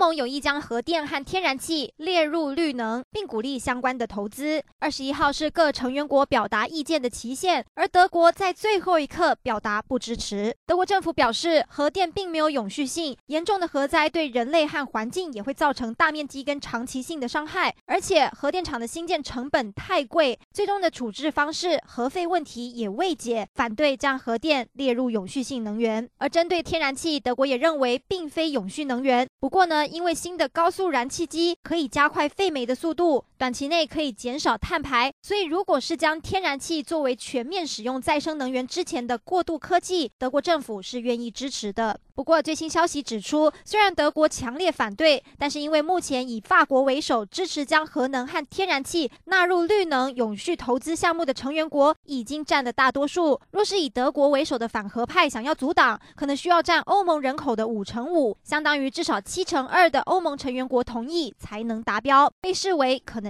盟有意将核电和天然气列入绿能，并鼓励相关的投资。二十一号是各成员国表达意见的期限，而德国在最后一刻表达不支持。德国政府表示，核电并没有永续性，严重的核灾对人类和环境也会造成大面积跟长期性的伤害，而且核电厂的兴建成本太贵，最终的处置方式核废问题也未解，反对将核电列入永续性能源。而针对天然气，德国也认为并非永续能源，不过呢，因为新的高速燃气机可以加快废煤的速度，短期内可以减少碳排，所以如果是将天然气作为全面使用再生能源之前的过渡科技，德国政府是愿意支持的。不过，最新消息指出，虽然德国强烈反对，但是因为目前以法国为首支持将核能和天然气纳入绿能永续投资项目的成员国已经占了大多数。若是以德国为首的反核派想要阻挡，可能需要占欧盟人口的五成五，相当于至少七成二的欧盟成员国同意才能达标，被视为可能